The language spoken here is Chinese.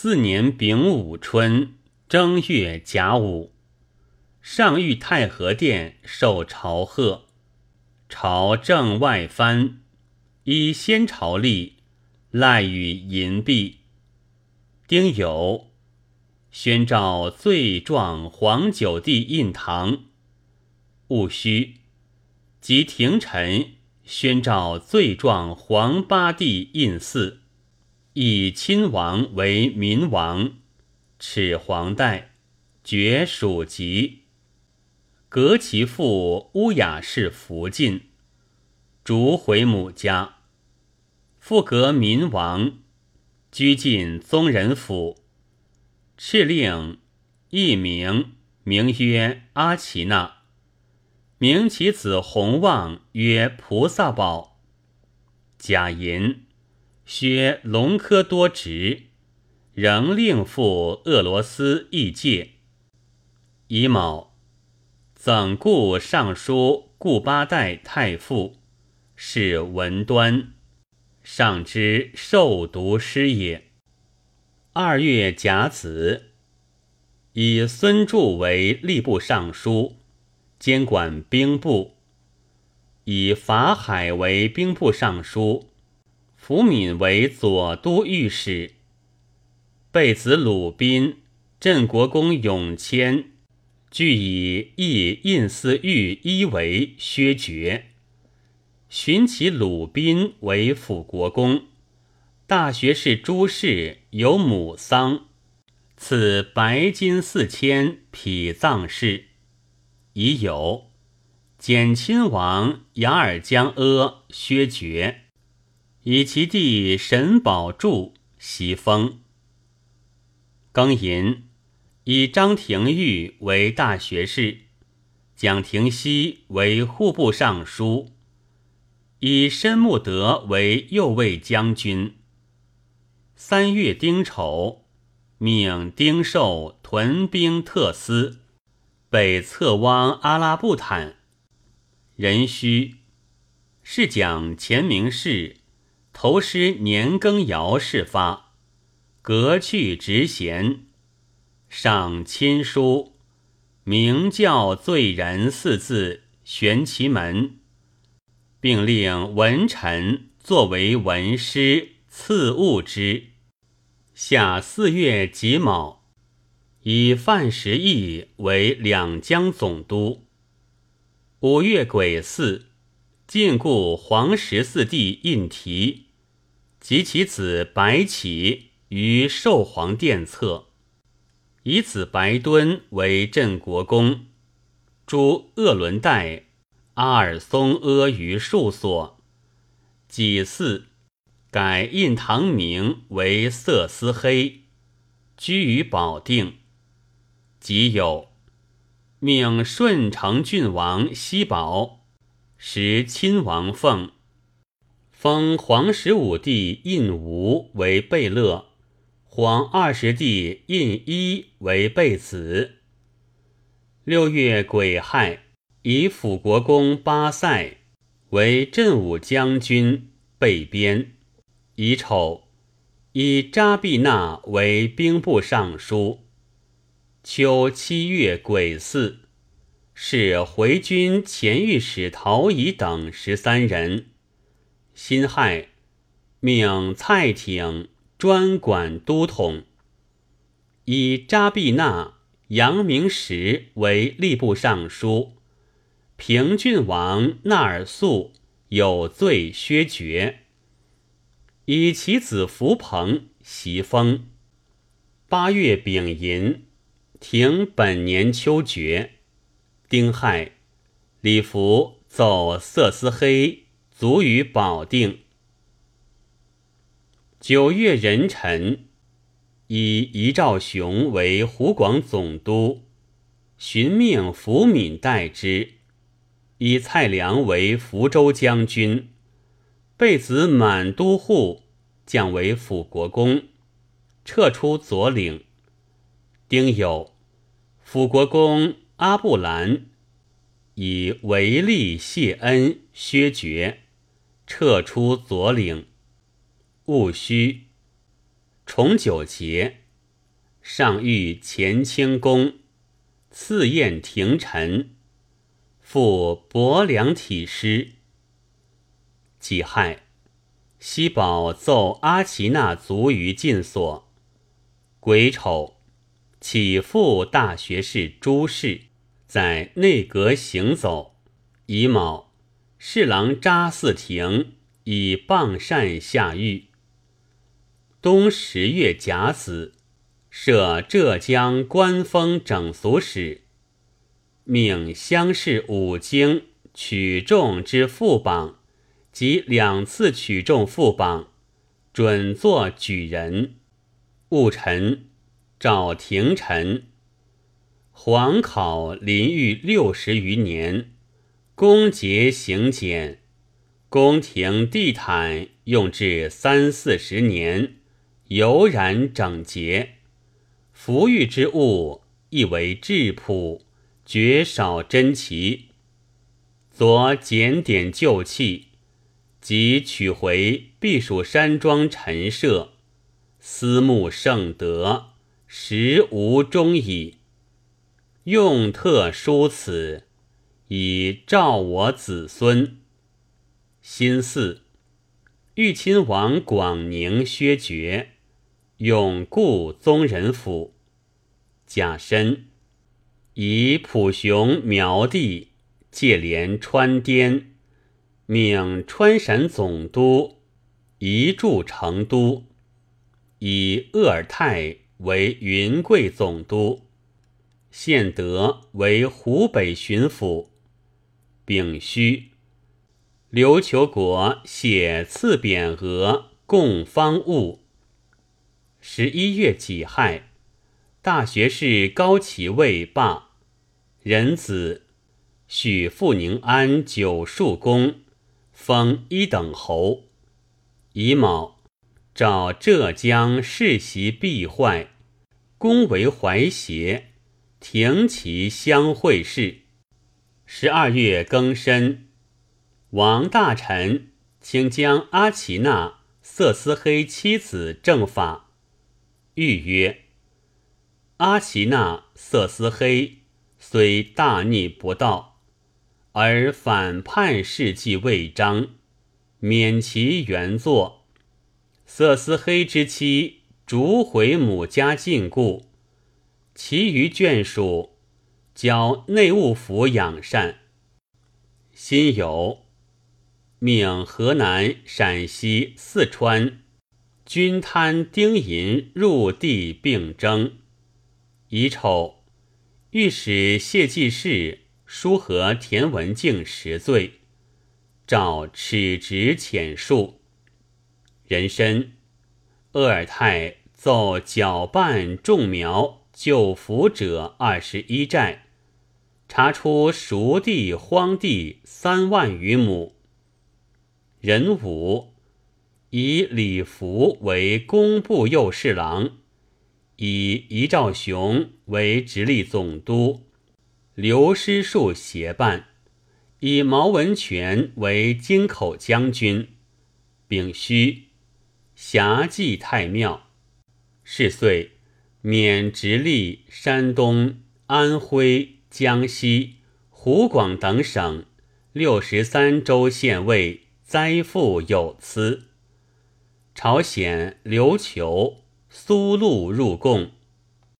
四年丙午春正月甲午，上御太和殿受朝贺，朝正外藩，依先朝例，赖与银币。丁酉，宣召罪状黄九帝印堂。戊戌，即廷臣宣召罪状黄八帝印寺。以亲王为民王，敕皇代，爵属籍。革其父乌雅氏福晋，逐回母家。复革民王，居晋宗人府。敕令一名，名曰阿奇那。名其子弘旺曰菩萨宝。贾银。薛隆科多职，仍令赴俄罗斯议界。乙卯，赠顾尚书顾八代太傅，是文端，上之受读师也。二月甲子，以孙柱为吏部尚书，监管兵部；以法海为兵部尚书。福敏为左都御史，贝子鲁宾、镇国公永谦，俱以义印司御医为削爵。寻其鲁宾为辅国公，大学士朱氏有母丧，赐白金四千匹葬事。已有简亲王雅尔江阿削爵。以其弟沈宝柱袭封。庚寅，以张廷玉为大学士，蒋廷锡为户部尚书，以申穆德为右卫将军。三月丁丑，命丁寿屯兵特司，北侧汪阿拉布坦。壬戌，是讲前明士。头师年羹尧事发，革去职衔，上亲书，明教罪人四字悬其门，并令文臣作为文师赐物之。下四月己卯，以范时义为两江总督。五月癸巳，禁锢黄十四帝印题。及其子白起于寿皇殿侧，以子白敦为镇国公，诸鄂伦代、阿尔松阿于数所。己巳，改印堂名为色思黑，居于保定。己酉，命顺承郡王西宝，时亲王凤。封皇十五帝胤吴为贝勒，皇二十帝胤一为贝子。六月癸亥，以辅国公巴塞为镇武将军，备边。乙丑，以扎必那为兵部尚书。秋七月癸巳，是回军前御史陶乙等十三人。辛亥，命蔡挺专管都统，以扎必那、杨明实为吏部尚书。平郡王纳尔肃有罪削爵，以其子福鹏袭封。八月丙寅，停本年秋决。丁亥，李福奏色思黑。卒于保定。九月壬辰，以遗兆雄为湖广总督，寻命福敏代之；以蔡良为福州将军，备子满都护降为辅国公，撤出左领。丁酉，辅国公阿布兰以为利谢恩削爵。撤出左领。戊戌，重九节，上御乾清宫，赐宴廷臣，复博良体诗。己亥，西宝奏阿奇那卒于禁所。癸丑，起复大学士朱氏在内阁行走。乙卯，侍郎查嗣庭以傍善下狱。冬十月甲子，设浙江官封整俗使，命乡试五经取中之副榜及两次取中副榜，准作举人。戊辰，召廷臣。皇考临御六十余年，宫节行简，宫廷地毯用至三四十年。油然整洁，服御之物亦为质朴，绝少珍奇。昨检点旧器，即取回避暑山庄陈设，思慕圣德，实无终矣。用特书此，以照我子孙。新四，豫亲王广宁削爵。永固宗人府，甲申，以普雄苗地界连川滇，命川陕总督移驻成都，以鄂尔泰为云贵总督，献德为湖北巡抚。丙戌，琉球国写赐匾额供方物。十一月己亥，大学士高其位罢，仁子许富宁安九树公，封一等侯。乙卯，召浙江世袭必坏，公为怀协，停其相会事。十二月庚申，王大臣请将阿奇那、瑟斯黑妻子正法。谕曰：“阿奇那、瑟斯黑虽大逆不道，而反叛事迹未彰，免其原作。瑟斯黑之妻逐回母家禁锢，其余眷属交内务府养善。辛酉，命河南、陕西、四川。”均贪丁银入地并征，乙丑，御史谢济世书和田文镜十罪，诏耻职遣恕。人参，鄂尔泰奏搅拌种苗救福者二十一寨，查出熟地荒地三万余亩。壬午。以李福为工部右侍郎，以遗兆雄为直隶总督，刘师树协办，以毛文权为京口将军。丙戌，辖祭太庙。是岁，免直隶、山东、安徽、江西、湖广等省六十三州县尉，灾赋有司。朝鲜、琉球、苏禄入贡。